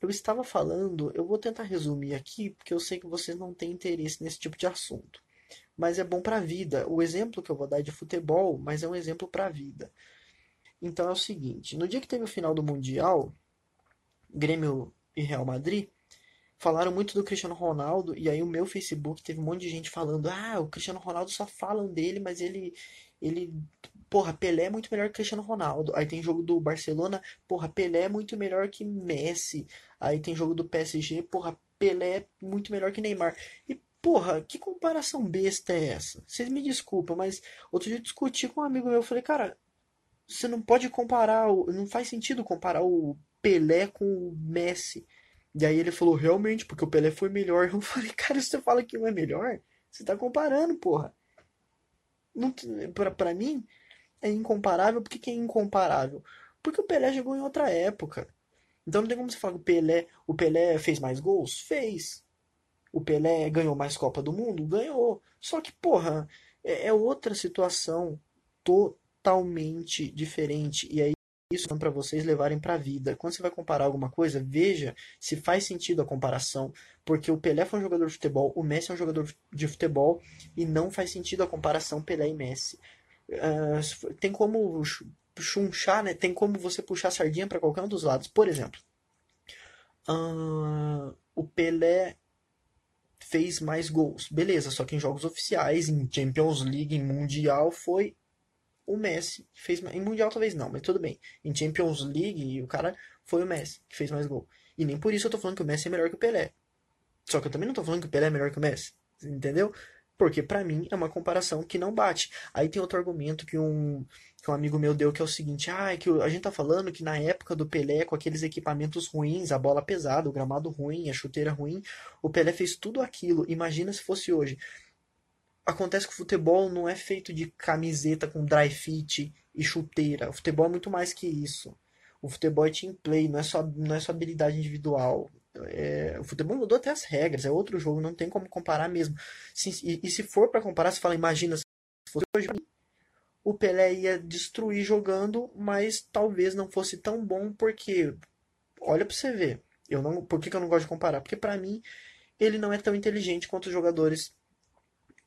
eu estava falando, eu vou tentar resumir aqui, porque eu sei que vocês não têm interesse nesse tipo de assunto. Mas é bom para a vida. O exemplo que eu vou dar é de futebol, mas é um exemplo para a vida. Então é o seguinte: no dia que teve o final do Mundial, Grêmio e Real Madrid, falaram muito do Cristiano Ronaldo, e aí o meu Facebook teve um monte de gente falando: ah, o Cristiano Ronaldo só falam dele, mas ele. ele porra, Pelé é muito melhor que Cristiano Ronaldo. Aí tem jogo do Barcelona, porra, Pelé é muito melhor que Messi. Aí tem jogo do PSG, porra, Pelé é muito melhor que Neymar. E, porra, que comparação besta é essa? Vocês me desculpam, mas outro dia eu discuti com um amigo meu, eu falei, cara, você não pode comparar, não faz sentido comparar o Pelé com o Messi. E aí ele falou, realmente, porque o Pelé foi melhor. Eu falei, cara, você fala que um é melhor? Você tá comparando, porra. Não, pra, pra mim, é incomparável. Por que, que é incomparável? Porque o Pelé jogou em outra época. Então não tem como você falar que o Pelé, o Pelé fez mais gols? Fez. O Pelé ganhou mais Copa do Mundo? Ganhou. Só que, porra, é, é outra situação totalmente diferente. E aí isso para vocês levarem para a vida. Quando você vai comparar alguma coisa, veja se faz sentido a comparação, porque o Pelé foi um jogador de futebol, o Messi é um jogador de futebol e não faz sentido a comparação Pelé e Messi. Uh, tem como chunchar, né? Tem como você puxar a sardinha para qualquer um dos lados. Por exemplo, uh, o Pelé fez mais gols, beleza? Só que em jogos oficiais, em Champions League, em Mundial, foi o Messi que fez em mundial talvez não, mas tudo bem. Em Champions League, o cara foi o Messi que fez mais gol. E nem por isso eu tô falando que o Messi é melhor que o Pelé. Só que eu também não tô falando que o Pelé é melhor que o Messi, entendeu? Porque para mim é uma comparação que não bate. Aí tem outro argumento que um, que um amigo meu deu que é o seguinte: ah, é que a gente tá falando que na época do Pelé, com aqueles equipamentos ruins, a bola pesada, o gramado ruim, a chuteira ruim, o Pelé fez tudo aquilo. Imagina se fosse hoje acontece que o futebol não é feito de camiseta com dry fit e chuteira. O futebol é muito mais que isso. O futebol é team play, não é só, não é só habilidade individual. É, o futebol mudou até as regras, é outro jogo, não tem como comparar mesmo. Se, e, e, se for para comparar, você fala, imagina se fosse hoje, o Pelé ia destruir jogando, mas talvez não fosse tão bom, porque, olha pra você ver, eu não, por que, que eu não gosto de comparar? Porque para mim, ele não é tão inteligente quanto os jogadores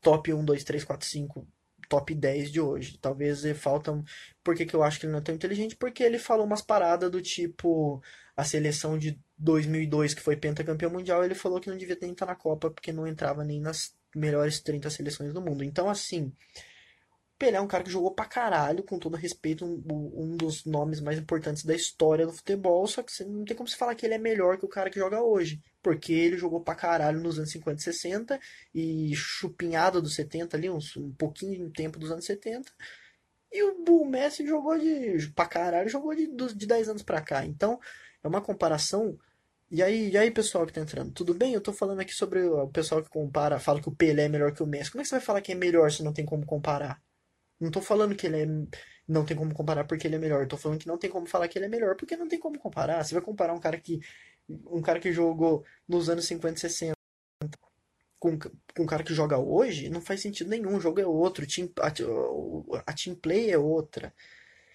top 1, 2, 3, 4, 5, top 10 de hoje. Talvez faltam. Por que, que eu acho que ele não é tão inteligente? Porque ele falou umas paradas do tipo a seleção de 2002, que foi pentacampeão mundial, ele falou que não devia nem estar na Copa porque não entrava nem nas melhores 30 seleções do mundo. Então, assim, Pelé é um cara que jogou pra caralho, com todo respeito, um, um dos nomes mais importantes da história do futebol, só que você não tem como se falar que ele é melhor que o cara que joga hoje. Porque ele jogou pra caralho nos anos 50 e 60 e chupinhado dos 70 ali, um pouquinho de tempo dos anos 70. E o, o Messi jogou de pra caralho, jogou de, de 10 anos pra cá. Então, é uma comparação e aí, e aí, pessoal que tá entrando, tudo bem? Eu tô falando aqui sobre o pessoal que compara, fala que o Pelé é melhor que o Messi. Como é que você vai falar que é melhor se não tem como comparar? Não tô falando que ele é, não tem como comparar porque ele é melhor. Tô falando que não tem como falar que ele é melhor porque não tem como comparar. Você vai comparar um cara que um cara que jogou nos anos 50 e 60 com, com um cara que joga hoje, não faz sentido nenhum. O jogo é outro, team, a, a team play é outra.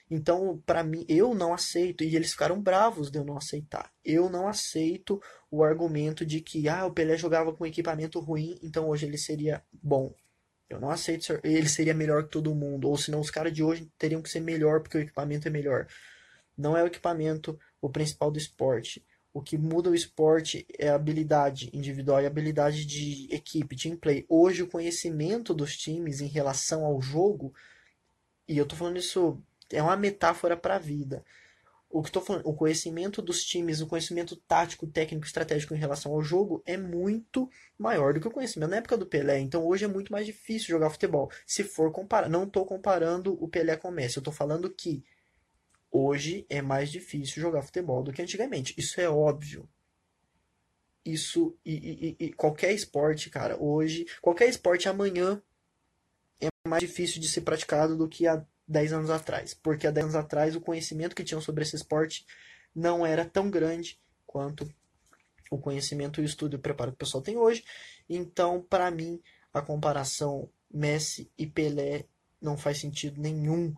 Então, para mim, eu não aceito. E eles ficaram bravos de eu não aceitar. Eu não aceito o argumento de que ah, o Pelé jogava com equipamento ruim, então hoje ele seria bom. Eu não aceito ser, ele seria melhor que todo mundo, ou senão os caras de hoje teriam que ser melhor porque o equipamento é melhor. Não é o equipamento o principal do esporte. O que muda o esporte é a habilidade individual e a habilidade de equipe, team play. Hoje o conhecimento dos times em relação ao jogo, e eu tô falando isso, é uma metáfora para a vida o que estou falando, o conhecimento dos times, o conhecimento tático, técnico, estratégico em relação ao jogo é muito maior do que o conhecimento na época do Pelé. Então hoje é muito mais difícil jogar futebol. Se for comparar, não estou comparando o Pelé com o Messi, eu estou falando que hoje é mais difícil jogar futebol do que antigamente. Isso é óbvio. Isso e, e, e qualquer esporte, cara, hoje, qualquer esporte amanhã é mais difícil de ser praticado do que há 10 anos atrás, porque há 10 anos atrás o conhecimento que tinham sobre esse esporte não era tão grande quanto o conhecimento e o estudo e o preparo que o pessoal tem hoje. Então, para mim, a comparação Messi e Pelé não faz sentido nenhum.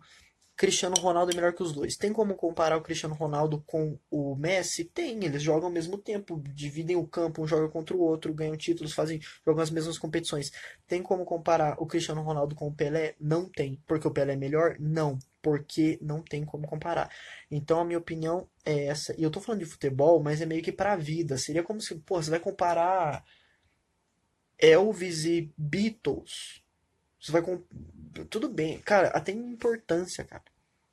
Cristiano Ronaldo é melhor que os dois. Tem como comparar o Cristiano Ronaldo com o Messi? Tem, eles jogam ao mesmo tempo, dividem o campo, um joga contra o outro, ganham títulos, fazem, jogam as mesmas competições. Tem como comparar o Cristiano Ronaldo com o Pelé? Não tem. Porque o Pelé é melhor? Não. Porque não tem como comparar. Então a minha opinião é essa. E eu tô falando de futebol, mas é meio que pra vida. Seria como se, pô, você vai comparar Elvis e Beatles. Você vai tudo bem, cara, até em importância, cara.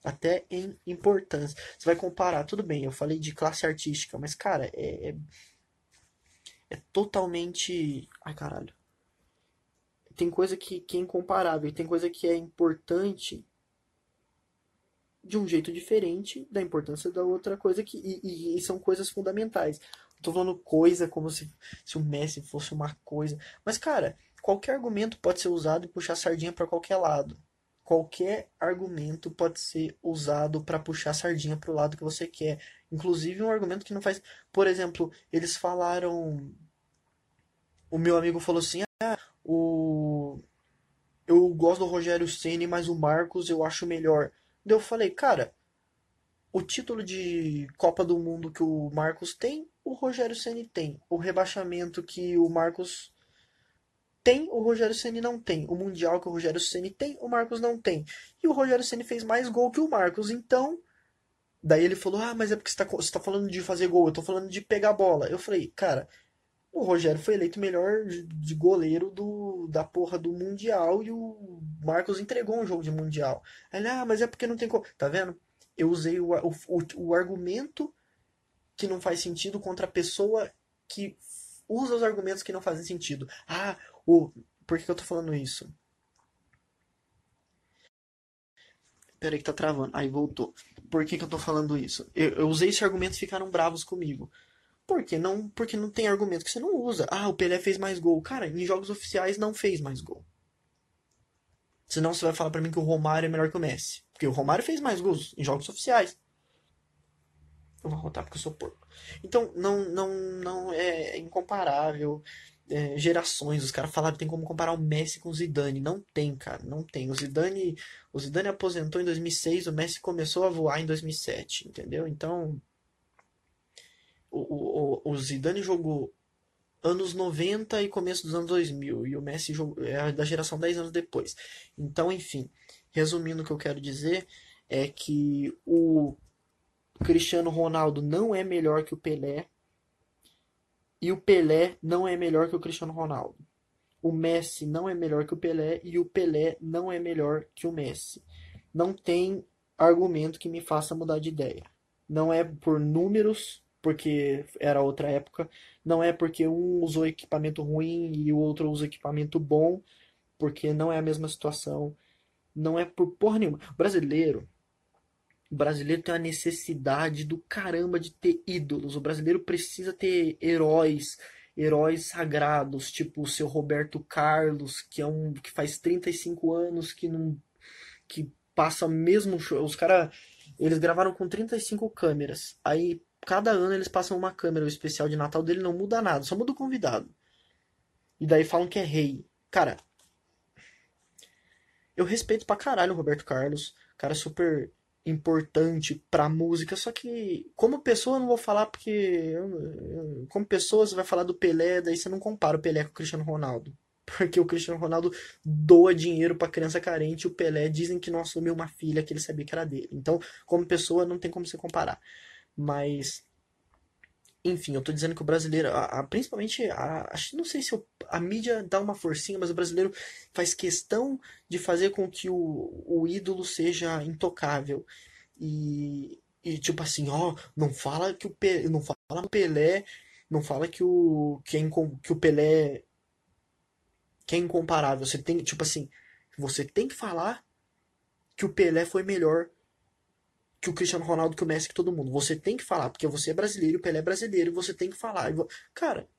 Até em importância. Você vai comparar, tudo bem, eu falei de classe artística, mas, cara, é. É, é totalmente. Ai, caralho. Tem coisa que, que é incomparável, tem coisa que é importante de um jeito diferente da importância da outra coisa que e, e, e são coisas fundamentais. tô falando coisa como se, se o Messi fosse uma coisa, mas cara, qualquer argumento pode ser usado e puxar sardinha para qualquer lado. Qualquer argumento pode ser usado para puxar sardinha para o lado que você quer. Inclusive um argumento que não faz. Por exemplo, eles falaram. O meu amigo falou assim: ah, o. Eu gosto do Rogério Ceni, mas o Marcos eu acho melhor. Daí eu falei, cara, o título de Copa do Mundo que o Marcos tem, o Rogério Ceni tem. O rebaixamento que o Marcos tem, o Rogério Ceni não tem. O Mundial que o Rogério Ceni tem, o Marcos não tem. E o Rogério Ceni fez mais gol que o Marcos, então. Daí ele falou: Ah, mas é porque você está tá falando de fazer gol, eu tô falando de pegar bola. Eu falei, cara, o Rogério foi eleito melhor de goleiro do, da porra do Mundial e o Marcos entregou um jogo de Mundial. Aí ele, ah, mas é porque não tem como. Tá vendo? Eu usei o, o, o, o argumento que não faz sentido contra a pessoa que usa os argumentos que não fazem sentido. Ah, o, por que eu tô falando isso? Peraí que tá travando. Aí voltou. Por que, que eu tô falando isso? Eu, eu usei esse argumento e ficaram bravos comigo. Porque não, porque não tem argumento que você não usa. Ah, o Pelé fez mais gol. Cara, em jogos oficiais não fez mais gol. Senão você vai falar para mim que o Romário é melhor que o Messi. Porque o Romário fez mais gols em jogos oficiais. Eu vou rotar porque eu sou porco. Então, não, não, não é incomparável é, gerações. Os caras falaram que tem como comparar o Messi com o Zidane. Não tem, cara, não tem. O Zidane, o Zidane aposentou em 2006, o Messi começou a voar em 2007, entendeu? Então, o, o, o Zidane jogou anos 90 e começo dos anos 2000 e o Messi jogou, é da geração 10 anos depois. Então, enfim, resumindo o que eu quero dizer é que o Cristiano Ronaldo não é melhor que o Pelé, e o Pelé não é melhor que o Cristiano Ronaldo. O Messi não é melhor que o Pelé e o Pelé não é melhor que o Messi. Não tem argumento que me faça mudar de ideia. Não é por números, porque era outra época. Não é porque um usou equipamento ruim e o outro usa equipamento bom, porque não é a mesma situação. Não é por porra nenhuma. O brasileiro, o brasileiro tem uma necessidade do caramba de ter ídolos. O brasileiro precisa ter heróis, heróis sagrados, tipo o seu Roberto Carlos, que é um que faz 35 anos que não que passa mesmo os caras eles gravaram com 35 câmeras. Aí cada ano eles passam uma câmera, o especial de Natal dele não muda nada, só muda o convidado. E daí falam que é rei. Cara, eu respeito pra caralho o Roberto Carlos, cara super importante pra música, só que como pessoa eu não vou falar porque eu, eu, como pessoa você vai falar do Pelé, daí você não compara o Pelé com o Cristiano Ronaldo. Porque o Cristiano Ronaldo doa dinheiro para criança carente e o Pelé dizem que não assumiu uma filha que ele sabia que era dele. Então, como pessoa, não tem como se comparar. Mas enfim, eu tô dizendo que o brasileiro, a, a, principalmente, a, não sei se a mídia dá uma forcinha, mas o brasileiro faz questão de fazer com que o, o ídolo seja intocável. E, e tipo assim, ó, não fala que o Pelé, não fala o Pelé, não fala que o que, é, que o Pelé que é incomparável. Você tem, tipo assim, você tem que falar que o Pelé foi melhor que o Cristiano Ronaldo, que o Messi, que todo mundo. Você tem que falar, porque você é brasileiro, o Pelé é brasileiro, você tem que falar. Cara,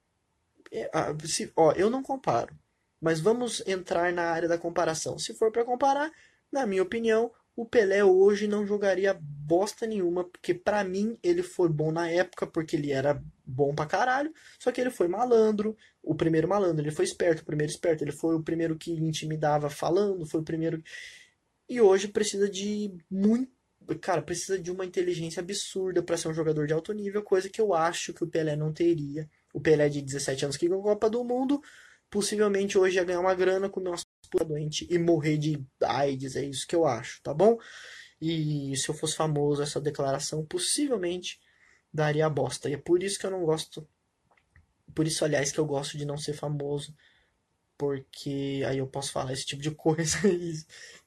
é, se, ó, eu não comparo, mas vamos entrar na área da comparação. Se for para comparar, na minha opinião, o Pelé hoje não jogaria bosta nenhuma, porque para mim ele foi bom na época, porque ele era bom pra caralho, só que ele foi malandro, o primeiro malandro, ele foi esperto, o primeiro esperto, ele foi o primeiro que intimidava falando, foi o primeiro E hoje precisa de muito. Cara, precisa de uma inteligência absurda para ser um jogador de alto nível, coisa que eu acho que o Pelé não teria. O Pelé de 17 anos que ganhou a Copa do Mundo, possivelmente hoje ia ganhar uma grana, comer umas puta doente e morrer de AIDS, é isso que eu acho, tá bom? E se eu fosse famoso, essa declaração possivelmente daria bosta. E é por isso que eu não gosto. Por isso, aliás, que eu gosto de não ser famoso porque aí eu posso falar esse tipo de coisa e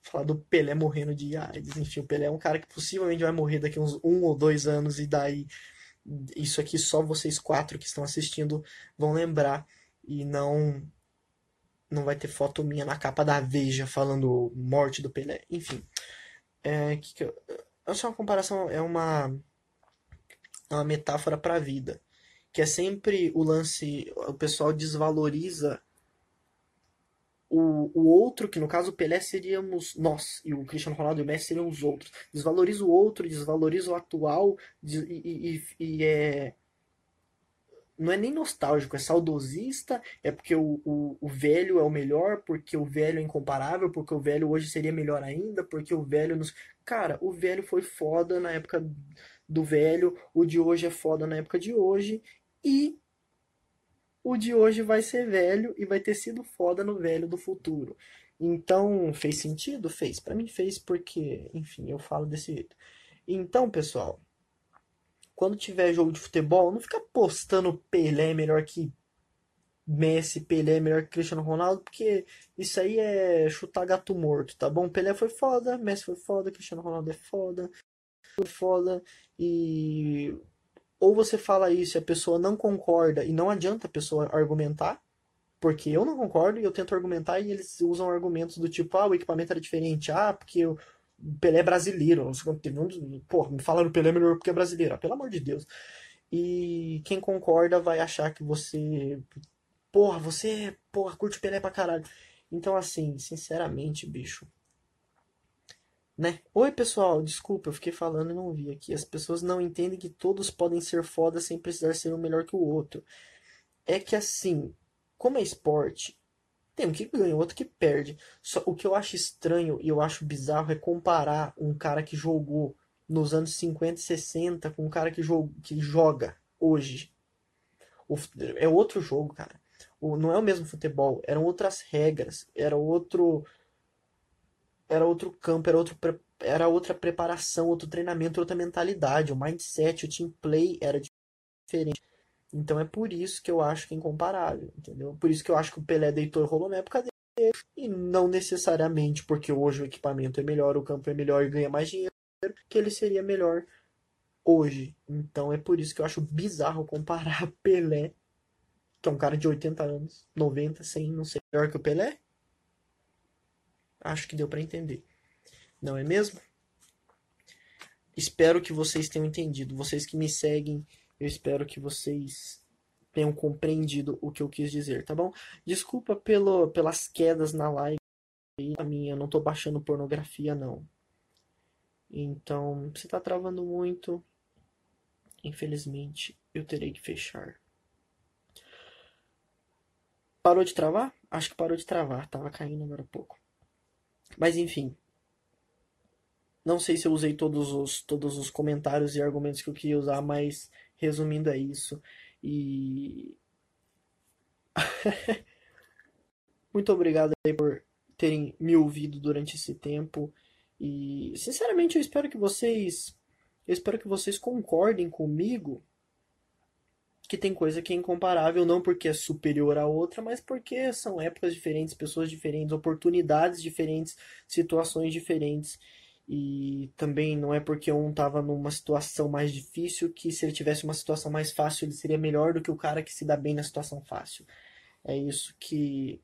falar do Pelé morrendo de AIDS. Enfim, o Pelé é um cara que possivelmente vai morrer daqui uns um ou dois anos e daí isso aqui só vocês quatro que estão assistindo vão lembrar e não não vai ter foto minha na capa da Veja falando morte do Pelé. Enfim, é que, que eu, essa é uma comparação é uma é uma metáfora para a vida, que é sempre o lance o pessoal desvaloriza o, o outro, que no caso o Pelé seríamos nós, e o Cristiano Ronaldo e o Messi seriam os outros. Desvaloriza o outro, desvaloriza o atual, e, e, e, é. Não é nem nostálgico, é saudosista, é porque o, o, o, velho é o melhor, porque o velho é incomparável, porque o velho hoje seria melhor ainda, porque o velho nos. Cara, o velho foi foda na época do velho, o de hoje é foda na época de hoje, e o de hoje vai ser velho e vai ter sido foda no velho do futuro. Então, fez sentido? Fez. Para mim fez porque, enfim, eu falo desse jeito. Então, pessoal, quando tiver jogo de futebol, não fica postando Pelé melhor que Messi, Pelé melhor que Cristiano Ronaldo, porque isso aí é chutar gato morto, tá bom? Pelé foi foda, Messi foi foda, Cristiano Ronaldo é foda, foi foda e ou você fala isso e a pessoa não concorda e não adianta a pessoa argumentar, porque eu não concordo e eu tento argumentar e eles usam argumentos do tipo, ah, o equipamento era diferente, ah, porque o Pelé é brasileiro, não sei quanto teve um, pô, me falaram Pelé é melhor porque é brasileiro, ah, pelo amor de Deus. E quem concorda vai achar que você, porra, você, porra, curte Pelé pra caralho. Então assim, sinceramente, bicho, né? Oi, pessoal, desculpa, eu fiquei falando e não vi aqui. As pessoas não entendem que todos podem ser foda sem precisar ser um melhor que o outro. É que assim, como é esporte, tem um que ganha, outro que perde. Só o que eu acho estranho e eu acho bizarro é comparar um cara que jogou nos anos 50 e 60 com um cara que, joga, que joga hoje. O, é outro jogo, cara. O, não é o mesmo futebol, eram outras regras, era outro era outro campo, era, outro, era outra preparação, outro treinamento, outra mentalidade. O mindset, o team play era diferente. Então é por isso que eu acho que é incomparável, entendeu? Por isso que eu acho que o Pelé deitou e rolou na época dele. E não necessariamente porque hoje o equipamento é melhor, o campo é melhor e ganha mais dinheiro, que ele seria melhor hoje. Então é por isso que eu acho bizarro comparar Pelé, que é um cara de 80 anos, 90, 100, não sei, melhor que o Pelé. Acho que deu para entender. Não é mesmo? Espero que vocês tenham entendido. Vocês que me seguem, eu espero que vocês tenham compreendido o que eu quis dizer, tá bom? Desculpa pelo, pelas quedas na live. A minha, não tô baixando pornografia, não. Então, se tá travando muito, infelizmente, eu terei que fechar. Parou de travar? Acho que parou de travar. Tava caindo agora há pouco. Mas enfim. Não sei se eu usei todos os, todos os comentários e argumentos que eu queria usar, mas resumindo é isso. E. Muito obrigado aí por terem me ouvido durante esse tempo. E sinceramente eu espero que vocês. Eu espero que vocês concordem comigo que tem coisa que é incomparável, não porque é superior à outra, mas porque são épocas diferentes, pessoas diferentes, oportunidades diferentes, situações diferentes. E também não é porque um estava numa situação mais difícil que se ele tivesse uma situação mais fácil ele seria melhor do que o cara que se dá bem na situação fácil. É isso que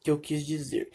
que eu quis dizer.